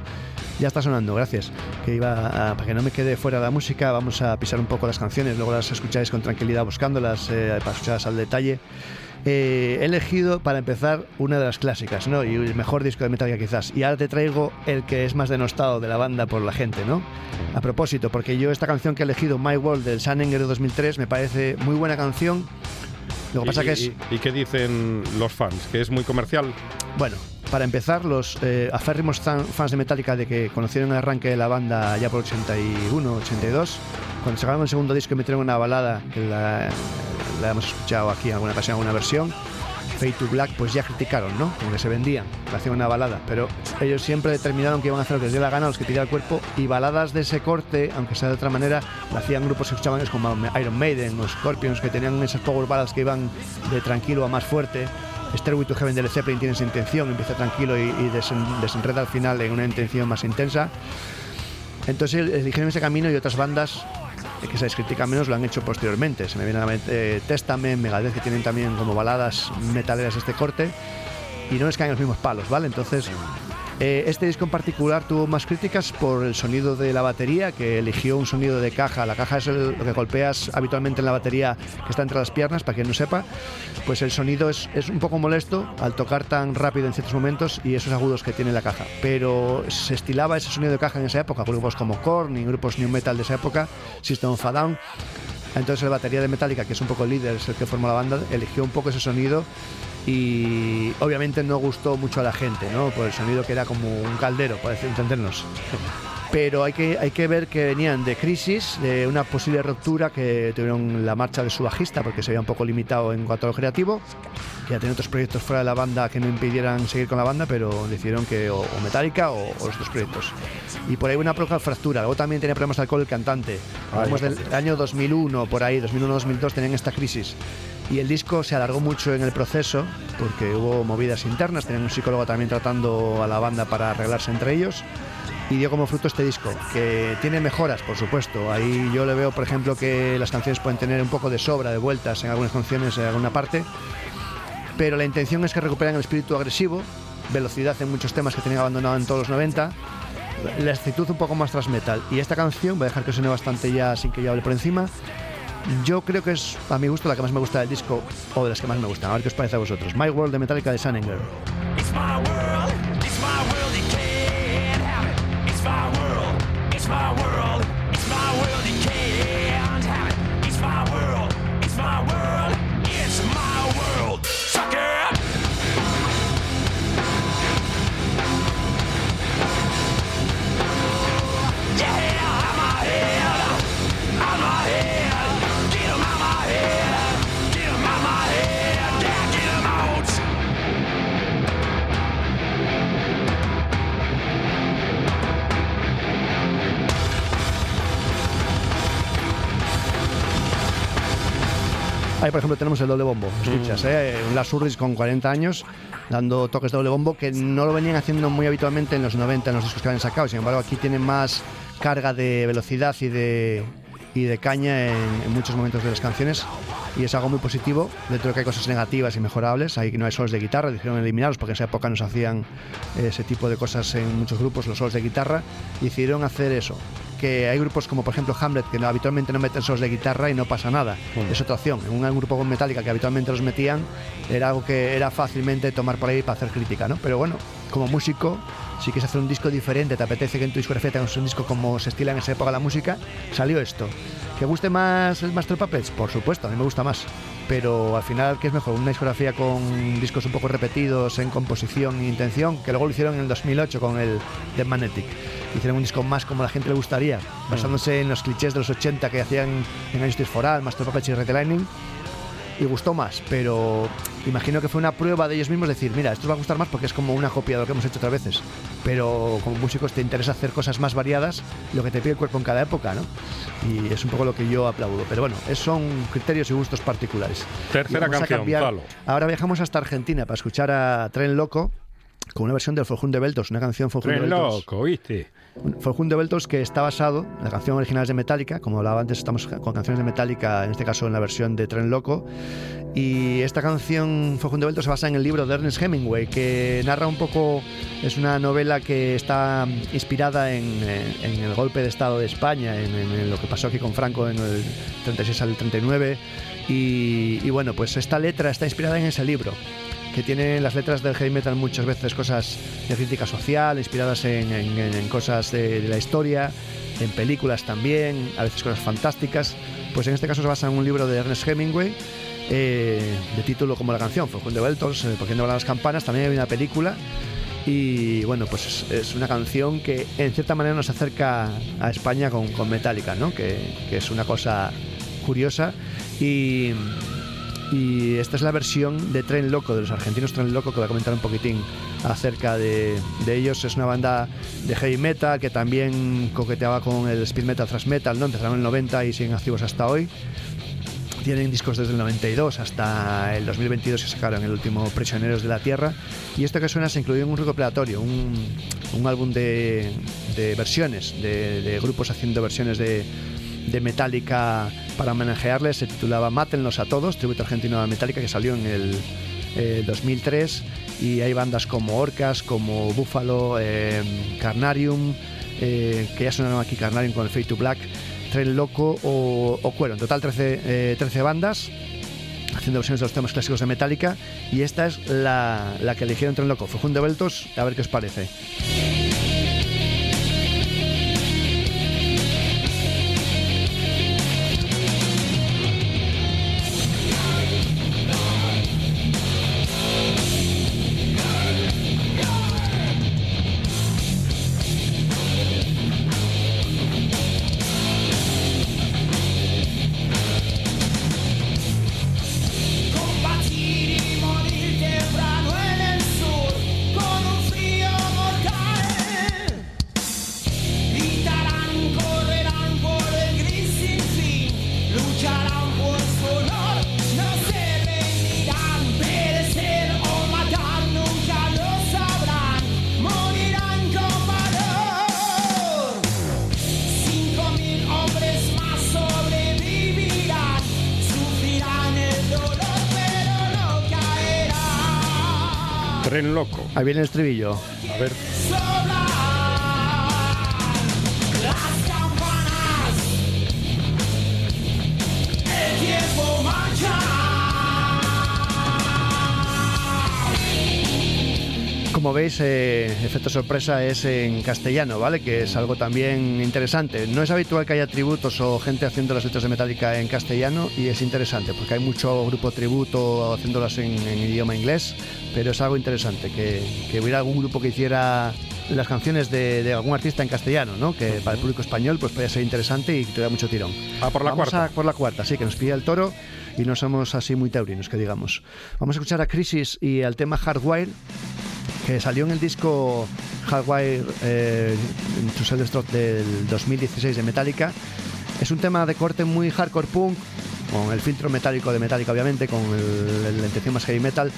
Ya está sonando, gracias. Que iba a- para que no me quede fuera la música, vamos a pisar un poco las canciones, luego las escucháis con tranquilidad buscándolas eh, para escucharlas al detalle. Eh, he elegido para empezar una de las clásicas, ¿no? Y el mejor disco de Metallica quizás. Y ahora te traigo el que es más denostado de la banda por la gente, ¿no? A propósito, porque yo esta canción que he elegido, My World del Sanninger de 2003, me parece muy buena canción. Lo que pasa y, que es y- ¿Y qué dicen los fans? ¿Que es muy comercial? Bueno, para empezar, los eh, aférrimos fan- fans de Metallica de que conocieron el arranque de la banda ya por 81, 82, cuando sacaron el segundo disco y metieron una balada que la, la hemos escuchado aquí en alguna ocasión, alguna versión, Fade to Black, pues ya criticaron, ¿no? Como que se vendían, hacían una balada, pero ellos siempre determinaron que iban a hacer lo que les dé la gana, los que pidiera el cuerpo, y baladas de ese corte, aunque sea de otra manera, lo hacían grupos que escuchaban es como Iron Maiden o Scorpions, que tenían esas power ballads que iban de tranquilo a más fuerte. Stairway to Heaven de Led Zeppelin tiene esa intención, empieza tranquilo y, y desen- desenreda al final en una intención más intensa. Entonces eligieron ese camino y otras bandas que se les critica menos lo han hecho posteriormente. Se me viene a la mente eh, Testament, Megadeth, que tienen también como baladas metaleras este corte y no les caen los mismos palos, ¿vale? Entonces, eh, este disco en particular tuvo más críticas por el sonido de la batería, que eligió un sonido de caja. La caja es el- lo que golpeas habitualmente en la batería que está entre las piernas, para quien no sepa. Pues el sonido es, es un poco molesto al tocar tan rápido en ciertos momentos y esos agudos que tiene la caja. Pero se estilaba ese sonido de caja en esa época, grupos como Korn y grupos new metal de esa época, System of a Down. Entonces la batería de Metallica, que es un poco el líder, es el que forma la banda, eligió un poco ese sonido y obviamente no gustó mucho a la gente, ¿no? Por el sonido que era como un caldero, para entendernos. Pero hay que, hay que ver que venían de crisis, de una posible ruptura que tuvieron la marcha de su bajista, porque se había un poco limitado en cuanto a lo creativo. que Ya tenía otros proyectos fuera de la banda que no impidieran seguir con la banda, pero decidieron que o, o Metallica o, o los dos proyectos. Y por ahí una poca fractura. Luego también tenía problemas de alcohol el cantante. Hablamos del año 2001, por ahí, 2001-2002, tenían esta crisis. Y el disco se alargó mucho en el proceso porque hubo movidas internas, tenían un psicólogo también tratando a la banda para arreglarse entre ellos y dio como fruto este disco, que tiene mejoras, por supuesto. Ahí yo le veo, por ejemplo, que las canciones pueden tener un poco de sobra, de vueltas en algunas canciones, en alguna parte, pero la intención es que recuperen el espíritu agresivo, velocidad en muchos temas que tenían abandonado en todos los 90, la actitud un poco más tras metal. Y esta canción, voy a dejar que suene bastante ya sin que yo hable por encima, yo creo que es, a mi gusto, la que más me gusta del disco, o de las que más me gustan. A ver qué os parece a vosotros. My World de Metallica de Sunninger. It's por ejemplo, tenemos el doble bombo. Escuchas, ¿eh? Ulrich con 40 años dando toques de doble bombo que no lo venían haciendo muy habitualmente en los 90 en los discos que habían sacado. Sin embargo, aquí tienen más carga de velocidad y de, y de caña en, en muchos momentos de las canciones. Y es algo muy positivo. Dentro de que hay cosas negativas y mejorables. Ahí no hay solos de guitarra, dijeron eliminarlos porque en esa época nos hacían ese tipo de cosas en muchos grupos, los solos de guitarra. Y decidieron hacer eso. Que hay grupos como por ejemplo Hamlet que no- habitualmente no meten solos de guitarra y no pasa nada. Es otra opción. En un grupo con Metallica que habitualmente los metían, era algo que era fácilmente tomar por ahí para hacer crítica, ¿no? Pero bueno, como músico, si quieres hacer un disco diferente, te apetece que en tu discografía tengas un disco como se estila en esa época la música, salió esto. ¿Que guste más el Master Puppets? Por supuesto, a mí me gusta más. Pero al final, ¿qué es mejor? Una discografía con discos un poco repetidos en composición e intención, que luego lo hicieron en el 2008 con el The Magnetic. Hicieron un disco más como la gente le gustaría, basándose en los clichés de los 80 que hacían en Justice for All, Master Puppets y Red Lightning y gustó más, pero imagino que fue una prueba de ellos mismos decir, mira, esto os va a gustar más porque es como una copia de lo que hemos hecho otras veces, pero como músicos te interesa hacer cosas más variadas, lo que te pide el cuerpo en cada época, ¿no? Y es un poco lo que yo aplaudo, pero bueno, son criterios y gustos particulares. Tercera canción, Palo. Ahora viajamos hasta Argentina para escuchar a Tren Loco con una versión del Forjún de Beltos, una canción Forjún de Beltos. loco, ¿viste? Forjún de Beltos que está basado, la canción original de Metallica, como hablaba antes, estamos con canciones de Metallica, en este caso en la versión de Tren Loco. Y esta canción, Forjún de Beltos, se basa en el libro de Ernest Hemingway, que narra un poco, es una novela que está inspirada en, eh, en el golpe de Estado de España, en, en lo que pasó aquí con Franco en el 36 al 39. Y, y bueno, pues esta letra está inspirada en ese libro que tiene las letras del heavy metal muchas veces cosas de crítica social, inspiradas en, cosas de, la historia, en películas también, a veces cosas fantásticas. Pues en este caso se basa en un libro de Ernest Hemingway, eh, de título como la canción, Forjún de Beltos, eh, ¿Por qué no las campanas? También hay una película. Y bueno, pues es, es una canción que en cierta manera nos acerca a España con, con Metallica, ¿no? Que, que es una cosa curiosa. Y, y esta es la versión de Tren Loco, de los argentinos Tren Loco, que voy a comentar un poquitín acerca de, ellos. Es una banda de heavy metal que también coqueteaba con el speed metal, thrash metal, ¿no? Empezaron en el 90 y siguen activos hasta hoy. Tienen discos desde el 92 hasta el 2022 que sacaron el último Prisioneros de la Tierra. Y esto que suena se incluyó en un recopilatorio, un, un álbum de, versiones, de grupos haciendo versiones de, de Metallica para homenajearles. Se titulaba Mátenlos a todos, tributo argentino a Metallica, que salió en el eh, 2003. Y hay bandas como Orcas, como Buffalo, eh, Carnarium, eh, que ya sonaron aquí Carnarium con el Fade to Black, Tren Loco o, o Cuero. En total 13, eh, 13 bandas haciendo versiones de los temas clásicos de Metallica y esta es la, la que eligieron Tren Loco, Forjún de Beltos, a ver qué os parece. Ahí viene el estribillo. A ver. Como veis, eh, efecto sorpresa es en castellano, ¿vale? Que es algo también interesante. No es habitual que haya tributos o gente haciendo las letras de Metallica en castellano y es interesante porque hay mucho grupo tributo haciéndolas en, en idioma inglés, pero es algo interesante que, que hubiera algún grupo que hiciera las canciones de, de algún artista en castellano, ¿no? Que para el público español pues podría ser interesante y tuviera mucho tirón. Ah, por la Vamos cuarta. a por la cuarta, sí, que nos pilla el toro y no somos así muy taurinos, que digamos. Vamos a escuchar a Crisis y al tema Hardwire que salió en el disco Hardwire eh, To del 2016 de Metallica. Es un tema de corte muy hardcore punk, con el filtro metálico de Metallica, obviamente, con el- la más heavy metal,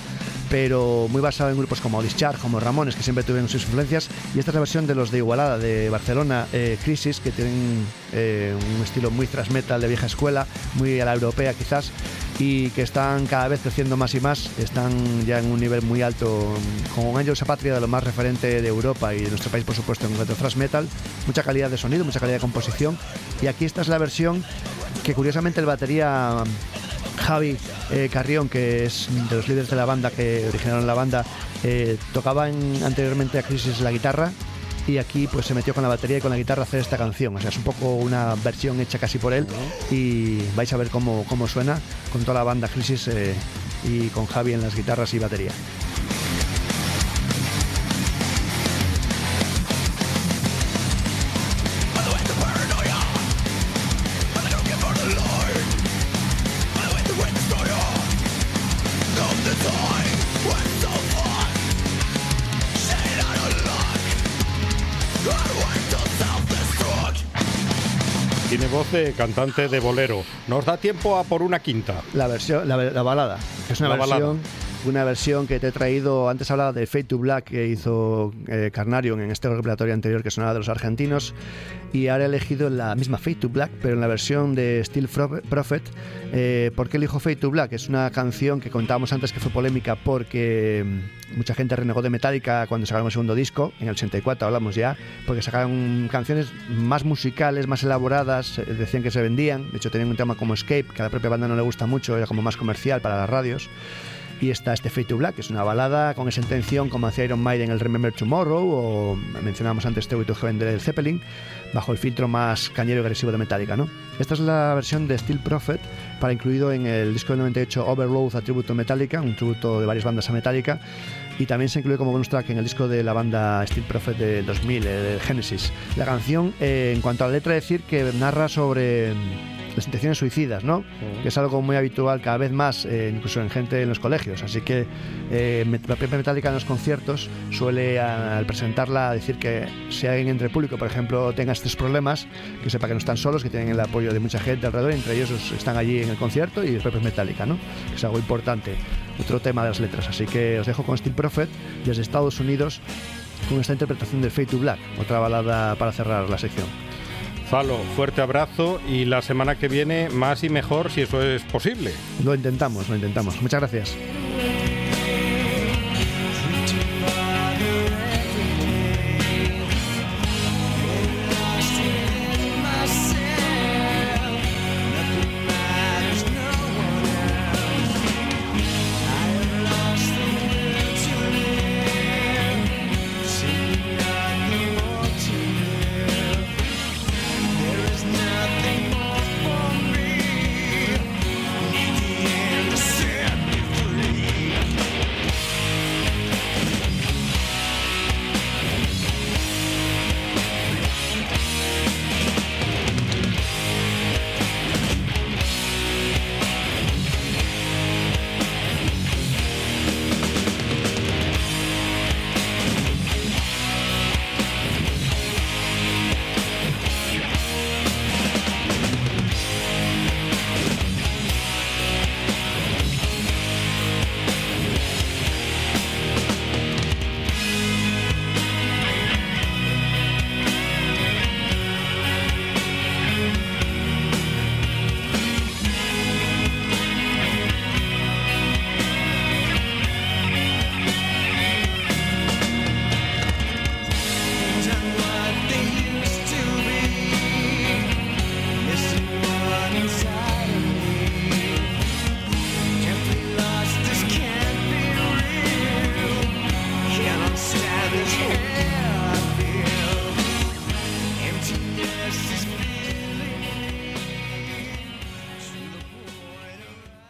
pero muy basado en grupos como Discharge, como Ramones, que siempre tuvieron sus influencias. Y esta es la versión de los de Igualada, de Barcelona, eh, Crisis, que tienen eh, un estilo muy thrash metal de vieja escuela, muy a la europea quizás, y que están cada vez creciendo más y más. Están ya en un nivel muy alto, con Angels a Patria de lo más referente de Europa y de nuestro país, por supuesto, en cuanto a thrash metal. Mucha calidad de sonido, mucha calidad de composición. Y aquí esta es la versión que curiosamente el batería Javi eh, Carrión, que es de los líderes de la banda que originaron la banda, eh, tocaba en- anteriormente a Crisis la guitarra y aquí pues se metió con la batería y con la guitarra a hacer esta canción. O sea, es un poco una versión hecha casi por él y vais a ver cómo, cómo suena con toda la banda Crisis eh, y con Javi en las guitarras y batería. Tiene voz de cantante de bolero. Nos da tiempo a por una quinta. La versión, la, la balada, es una La balada. Una versión que te he traído. Antes hablaba de Fade to Black que hizo eh, Carnarion en este repertorio anterior que sonaba de los argentinos. Y ahora he elegido la misma Fade to Black, pero en la versión de Steel Prophet. Eh, ¿Por qué elijo Fade to Black? Es una canción que contábamos antes que fue polémica porque mm, mucha gente renegó de Metallica cuando sacaron el segundo disco, en el 84 hablamos ya, porque sacaron canciones más musicales, más elaboradas, eh, decían que se vendían, de hecho tenían un tema como Escape, que a la propia banda no le gusta mucho, era como más comercial para las radios. Y está este Fade to Black, que es una balada con esa intención, como hacía Iron Maiden en el Remember Tomorrow, o mencionábamos antes Stairway to Heaven del Zeppelin, bajo el filtro más cañero y agresivo de Metallica, ¿no? Esta es la versión de Steel Prophet, para incluido en el disco del 98 Overload a tributo Metallica, un tributo de varias bandas a Metallica, y también se incluye como bonus track en el disco de la banda Steel Prophet del 2000, eh, de Genesis. La canción, eh, en cuanto a la letra, decir que narra sobre las intenciones suicidas, ¿no? Que es algo muy habitual cada vez más, eh, incluso en gente en los colegios. Así que eh, la propia Metallica en los conciertos suele, al presentarla, decir que si alguien entre el público, por ejemplo, tenga estos problemas, que sepa que no están solos, que tienen el apoyo de mucha gente alrededor, entre ellos están allí en el concierto y el propio Metallica, ¿no? Que es algo importante. Otro tema de las letras. Así que os dejo con Steel Prophet desde Estados Unidos con esta interpretación de Fade to Black, otra balada para cerrar la sección. Falo, fuerte abrazo y la semana que viene más y mejor si eso es posible. Lo intentamos, lo intentamos. Muchas gracias.